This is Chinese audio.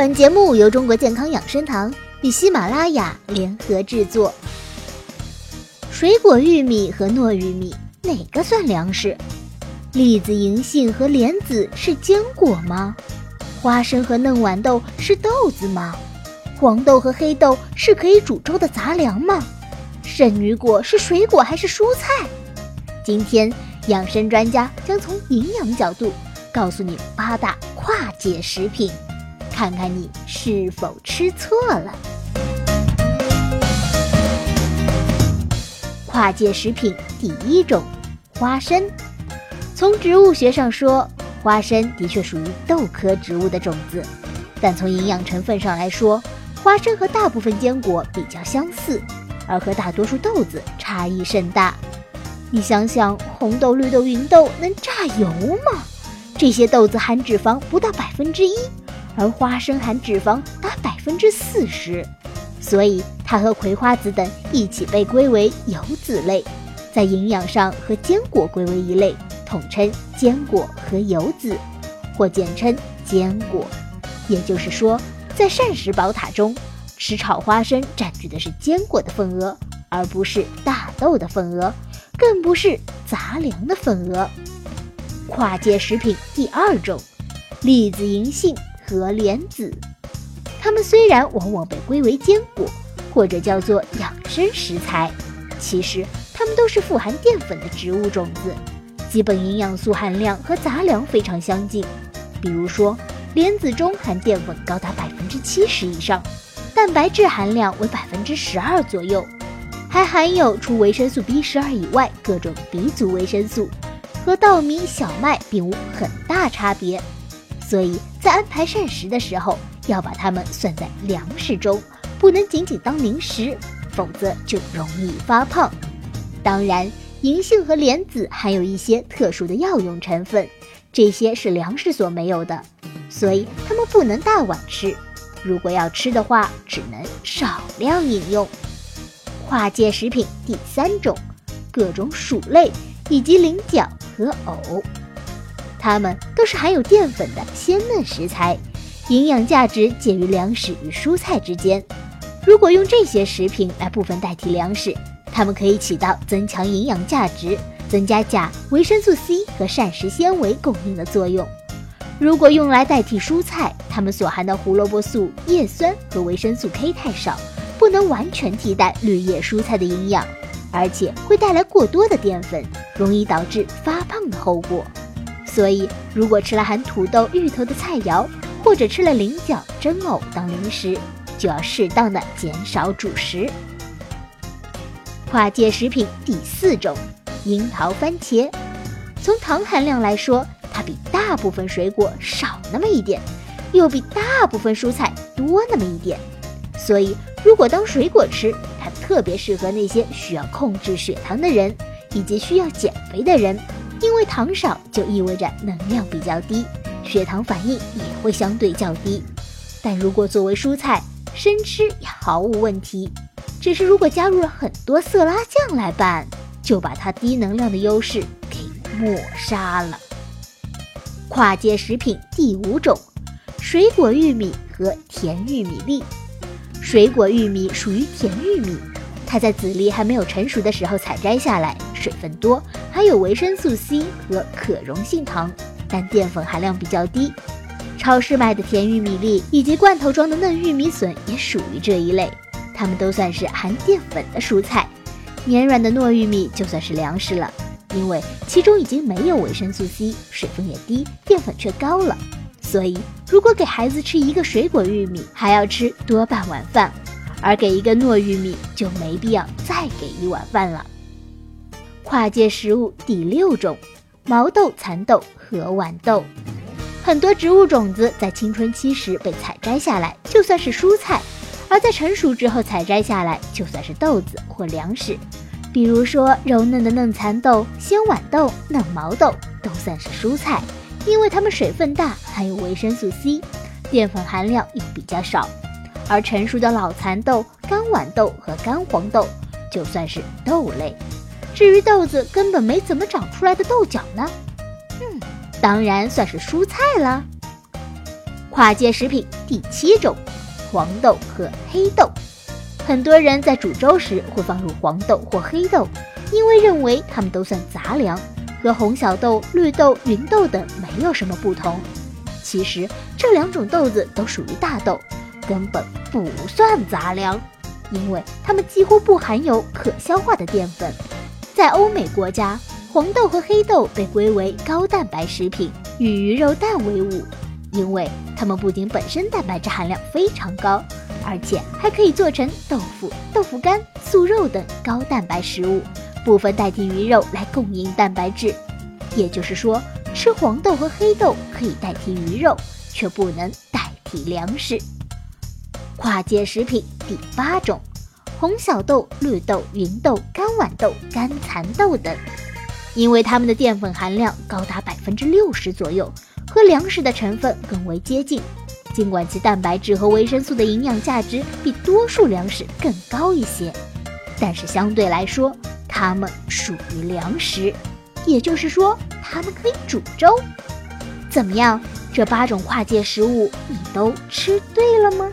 本节目由中国健康养生堂与喜马拉雅联合制作。水果玉米和糯玉米哪个算粮食？栗子、银杏和莲子是坚果吗？花生和嫩豌豆是豆子吗？黄豆和黑豆是可以煮粥的杂粮吗？圣女果是水果还是蔬菜？今天养生专家将从营养角度告诉你八大跨界食品。看看你是否吃错了。跨界食品第一种，花生。从植物学上说，花生的确属于豆科植物的种子，但从营养成分上来说，花生和大部分坚果比较相似，而和大多数豆子差异甚大。你想想，红豆、绿豆、芸豆能榨油吗？这些豆子含脂肪不到百分之一。而花生含脂肪达百分之四十，所以它和葵花籽等一起被归为油籽类，在营养上和坚果归为一类，统称坚果和油籽，或简称坚果。也就是说，在膳食宝塔中，吃炒花生占据的是坚果的份额，而不是大豆的份额，更不是杂粮的份额。跨界食品第二种，栗子、银杏。和莲子，它们虽然往往被归为坚果，或者叫做养生食材，其实它们都是富含淀粉的植物种子，基本营养素含量和杂粮非常相近。比如说，莲子中含淀粉高达百分之七十以上，蛋白质含量为百分之十二左右，还含有除维生素 B 十二以外各种 B 族维生素，和稻米、小麦并无很大差别。所以在安排膳食的时候，要把它们算在粮食中，不能仅仅当零食，否则就容易发胖。当然，银杏和莲子含有一些特殊的药用成分，这些是粮食所没有的，所以它们不能大碗吃。如果要吃的话，只能少量饮用。跨界食品第三种，各种薯类以及菱角和藕。它们都是含有淀粉的鲜嫩食材，营养价值介于粮食与蔬菜之间。如果用这些食品来部分代替粮食，它们可以起到增强营养价值、增加钾、维生素 C 和膳食纤维供应的作用。如果用来代替蔬菜，它们所含的胡萝卜素、叶酸和维生素 K 太少，不能完全替代绿叶蔬菜的营养，而且会带来过多的淀粉，容易导致发胖的后果。所以，如果吃了含土豆、芋头的菜肴，或者吃了菱角、蒸藕当零食，就要适当的减少主食。跨界食品第四种，樱桃番茄。从糖含量来说，它比大部分水果少那么一点，又比大部分蔬菜多那么一点。所以，如果当水果吃，它特别适合那些需要控制血糖的人，以及需要减肥的人。因为糖少就意味着能量比较低，血糖反应也会相对较低。但如果作为蔬菜生吃也毫无问题，只是如果加入了很多色拉酱来拌，就把它低能量的优势给抹杀了。跨界食品第五种，水果玉米和甜玉米粒。水果玉米属于甜玉米，它在籽粒还没有成熟的时候采摘下来，水分多。还有维生素 C 和可溶性糖，但淀粉含量比较低。超市卖的甜玉米粒以及罐头装的嫩玉米笋也属于这一类，它们都算是含淀粉的蔬菜。黏软的糯玉米就算是粮食了，因为其中已经没有维生素 C，水分也低，淀粉却高了。所以，如果给孩子吃一个水果玉米，还要吃多半碗饭；而给一个糯玉米，就没必要再给一碗饭了。跨界食物第六种，毛豆、蚕豆和豌豆。很多植物种子在青春期时被采摘下来，就算是蔬菜；而在成熟之后采摘下来，就算是豆子或粮食。比如说，柔嫩的嫩蚕豆、鲜豌豆、嫩毛豆都算是蔬菜，因为它们水分大，含有维生素 C，淀粉含量又比较少。而成熟的老蚕豆、干豌豆和干黄豆就算是豆类。至于豆子根本没怎么长出来的豆角呢？嗯，当然算是蔬菜了。跨界食品第七种，黄豆和黑豆。很多人在煮粥时会放入黄豆或黑豆，因为认为它们都算杂粮，和红小豆、绿豆、芸豆等没有什么不同。其实这两种豆子都属于大豆，根本不算杂粮，因为它们几乎不含有可消化的淀粉。在欧美国家，黄豆和黑豆被归为高蛋白食品，与鱼肉蛋为伍，因为它们不仅本身蛋白质含量非常高。而且还可以做成豆腐、豆腐干、素肉等高蛋白食物，部分代替鱼肉来供应蛋白质。也就是说，吃黄豆和黑豆可以代替鱼肉，却不能代替粮食。跨界食品第八种，红小豆、绿豆、芸豆、干豌豆、干蚕豆等，因为它们的淀粉含量高达百分之六十左右，和粮食的成分更为接近。尽管其蛋白质和维生素的营养价值比多数粮食更高一些，但是相对来说，它们属于粮食，也就是说，它们可以煮粥。怎么样？这八种跨界食物你都吃对了吗？